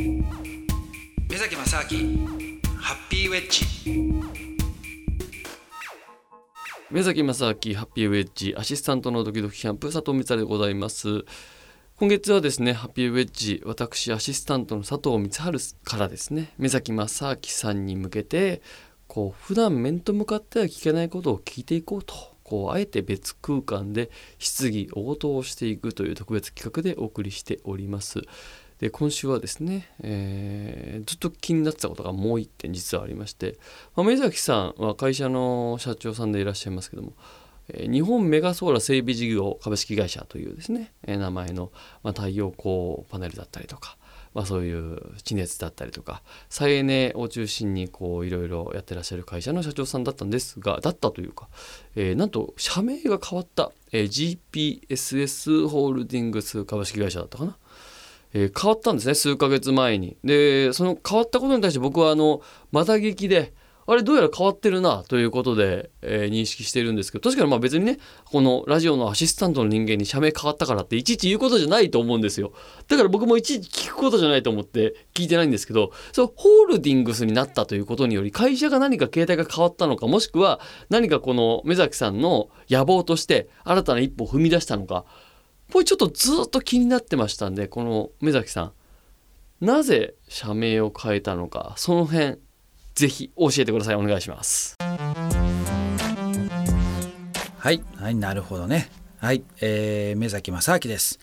目崎正明ハッピーウェッジ。目崎正明ハッピーウェッジアシスタントのドキドキキャンプ佐藤光でございます。今月はですねハッピーウェッジ私アシスタントの佐藤光晴からですね目崎正明さんに向けてこう普段面と向かっては聞けないことを聞いていこうとこうあえて別空間で質疑応答をしていくという特別企画でお送りしております。で今週はですね、えー、ずっと気になってたことがもう一点実はありまして、まあ、目崎さんは会社の社長さんでいらっしゃいますけども、えー、日本メガソーラ整備事業株式会社というですね、えー、名前の、まあ、太陽光パネルだったりとか、まあ、そういう地熱だったりとか再エネを中心にこういろいろやってらっしゃる会社の社長さんだったんですがだったというか、えー、なんと社名が変わった、えー、GPSS ホールディングス株式会社だったかな。えー、変わったんですね数ヶ月前に。でその変わったことに対して僕はあのまた聞きであれどうやら変わってるなということで、えー、認識してるんですけど確かにまあ別にねこのラジオのアシスタントの人間に社名変わったからっていちいち言うことじゃないと思うんですよだから僕もいちいち聞くことじゃないと思って聞いてないんですけどそホールディングスになったということにより会社が何か形態が変わったのかもしくは何かこの目崎さんの野望として新たな一歩を踏み出したのかこれちょっとずっと気になってましたんでこの目崎さん。なぜ社名を変えたのかその辺ぜひ教えてください。お願いします。はい。はいなるほどね。はい、えー、目崎正明です、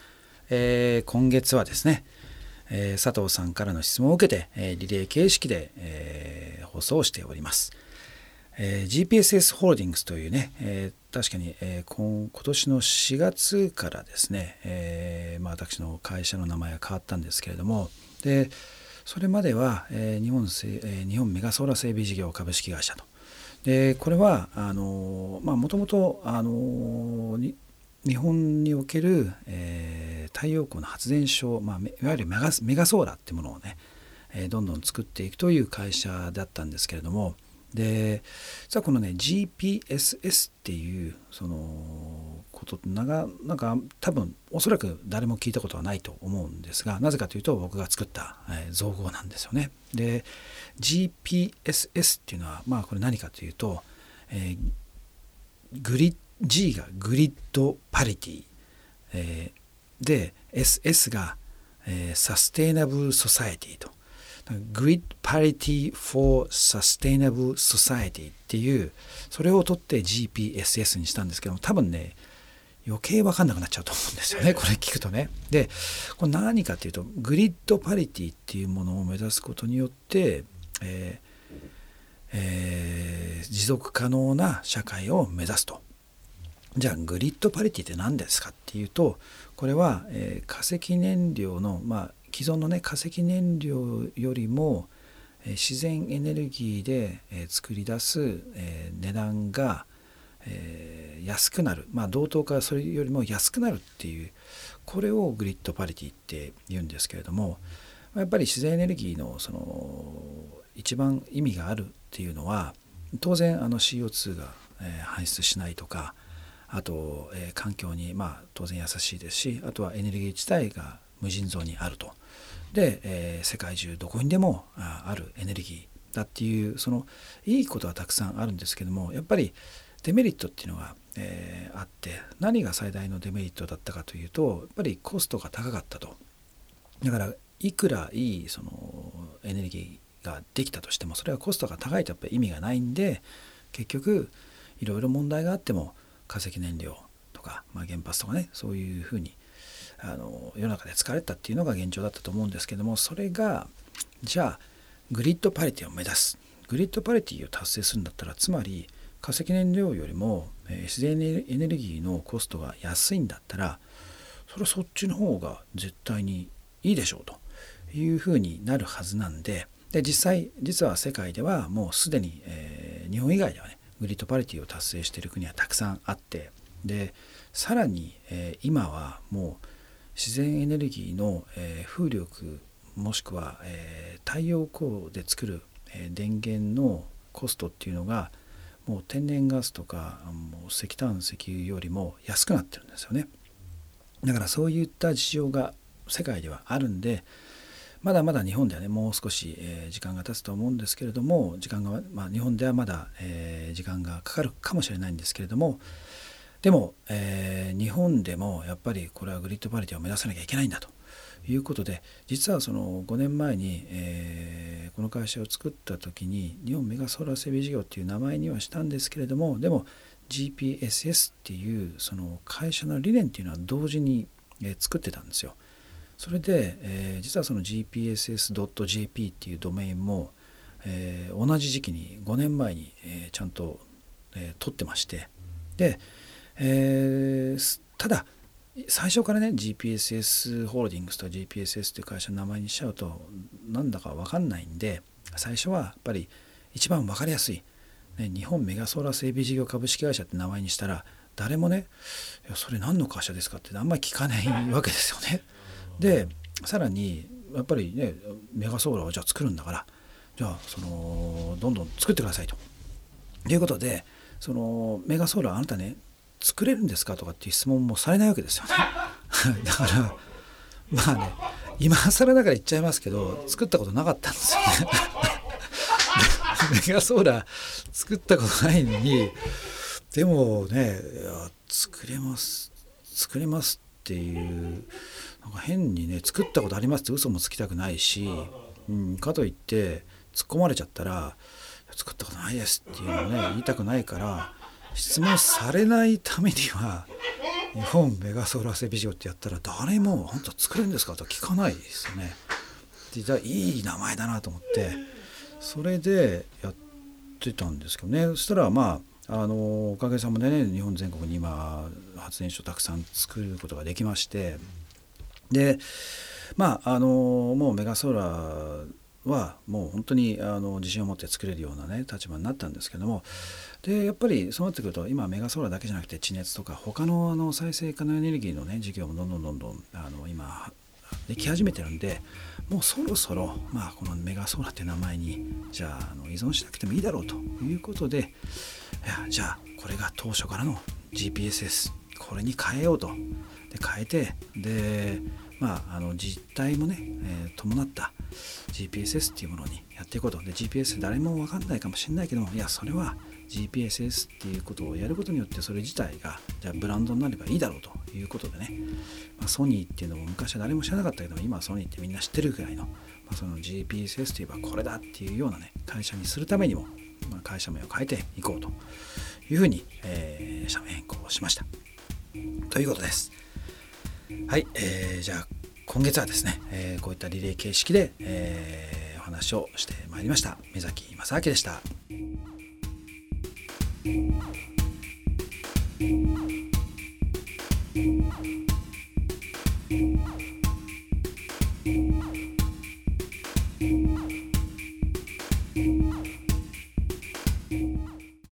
えー、今月はですね、えー、佐藤さんからの質問を受けて、えー、リレー形式で、えー、放送しております。えー、GPSS ホールディングスというね、えー、確かに、えー、今今年の4月からですね、えーまあ、私の会社の名前が変わったんですけれどもでそれまでは、えー、日本えー、日本メガソーラ整備事業株式会社と。でこれはもともと日本における、えー、太陽光の発電所、まあ、いわゆるメガメガソーラっていうものをね、えー、どんどん作っていくという会社だったんですけれどもで実はこのね GPSS っていうそのことなんかなんか多分おそらく誰も聞いたことはないと思うんですがなぜかというと僕が作った、えー、造語なんですよね。で GPSS っていうのはまあこれ何かというと、えー、グリ G がグリッドパリティ、えー、で SS が、えー、サステイナブルソサエティと Grid Parity for Sustainable Society っていうそれを取って GPSS にしたんですけども多分ね余計分かんなくなっちゃうと思うんですよねこれ聞くとね。でこれ何かっていうとグリッドパリティっていうものを目指すことによって、えーえー、持続可能な社会を目指すと。じゃあグリッドパリティって何ですかっていうとこれは、えー、化石燃料の、まあ、既存のね化石燃料よりも自然エネルギーで作り出す値段が安くなる。まあ同等かそれよりも安くなるっていうこれをグリッドパリティって言うんですけれどもやっぱり自然エネルギーのその一番意味があるっていうのは当然あの CO2 が排出しないとかあと環境にまあ当然優しいですしあとはエネルギー自体が無尽蔵にあると。で、えー、世界中どこにでもあるエネルギーだっていうそのいいことはたくさんあるんですけどもやっぱりデメリットっていうのが、えー、あって何が最大のデメリットだったかというとやっぱりコストが高かったとだからいくらいいそのエネルギーができたとしてもそれはコストが高いとやっぱり意味がないんで結局いろいろ問題があっても化石燃料とか、まあ、原発とかねそういうふうにあの世の中で使われたっていうのが現状だったと思うんですけどもそれがじゃあグリッドパリティを目指す。グリッドパリティを達成するんだったらつまり化石燃料よりも、え、自然エネルギーのコストが安いんだったらそれはそっちの方が絶対にいいでしょうと。いうふうになるはずなんでで実際実は世界ではもうすでに、えー、日本以外ではねグリッドパリティを達成している国はたくさんあってでさらに、えー、今はもう自然エネルギーの、え、風力もしくは、え、太陽光で作る、え、電源のコストっていうのがもう天然ガスとかもう石炭石油よりも安くなってるんですよね。だからそういった事情が世界ではあるんでまだまだ日本ではねもう少し、え、時間が経つと思うんですけれども時間が、まあ、日本ではまだ、えー、時間がかかるかもしれないんですけれどもでも、えー、日本でもやっぱりこれはグリッドパリティを目指さなきゃいけないんだということで実はその5年前に、えー、この会社を作った時に日本メガソーラー整備事業っていう名前にはしたんですけれどもでも GPSS っていうその会社の理念っていうのは同時に、えー、作ってたんですよ。それで、えー、実はその GPSS.jp っていうドメインも、えー、同じ時期に5年前に、えー、ちゃんと、えー、取ってましてで、えー、ただ最初からね GPSS ホールディングスと GPSS という会社の名前にしちゃうとなんだか分かんないんで最初はやっぱり一番分かりやすい、ね、日本メガソーラー整備事業株式会社って名前にしたら誰もね「いやそれ何の会社ですか?」ってあんまり聞かないわけですよね。でさらにやっぱりねメガソーラーをじゃあ作るんだからじゃあそのどんどん作ってくださいと。いうことでそのメガソーラーあなたね作れるんですかとかっていう質問もされないわけですよね。だからまあね今更ながら言っちゃいますけど作ったことなかったんですよね。メガソーラー作ったことないのにでもね作れます作れますっていうなんか変にね作ったことありますって嘘もつきたくないし、うん、かといって突っ込まれちゃったら作ったことないですっていうのをね言いたくないから質問されないためには日本メガソーラー整備事業ってやったら誰も「本当作れるんですか?」と聞かないですよね。でいい名前だなと思ってそれでやってたんですけどねそしたらまああのおかげさまでね日本全国に今発電所たくさん作ることができましてでまああのもうメガソーラーはもう本当にあの自信を持って作れるようなね立場になったんですけども。でやっぱりそうなってくると今メガソーラーだけじゃなくて地熱とか他のあの再生可能エネルギーのね事業もどんどんどんどんあの今でき始めてるんでもうそろそろ、まあ、このメガソーラーって名前にじゃああの依存しなくてもいいだろうということでいやじゃあこれが当初からの GPSS これに変えようと。で変えてでまあ、あの実態もね、えー、伴った GPSS っていうものにやっていこうと。で GPS 誰も分かんないかもしれないけどもいやそれは GPSS っていうことをやることによってそれ自体がじゃあブランドになればいいだろうということでね、まあ、ソニーっていうのも昔は誰も知らなかったけども今はソニーってみんな知ってるぐらいの,、まあその GPSS といえばこれだっていうようなね会社にするためにも、まあ、会社名を変えていこうというふうに、えー、社名変更しました。ということです。はい、えー、じゃあ今月はですね、えー、こういったリレー形式で、えー、お話をしてまいりました目崎正明でした。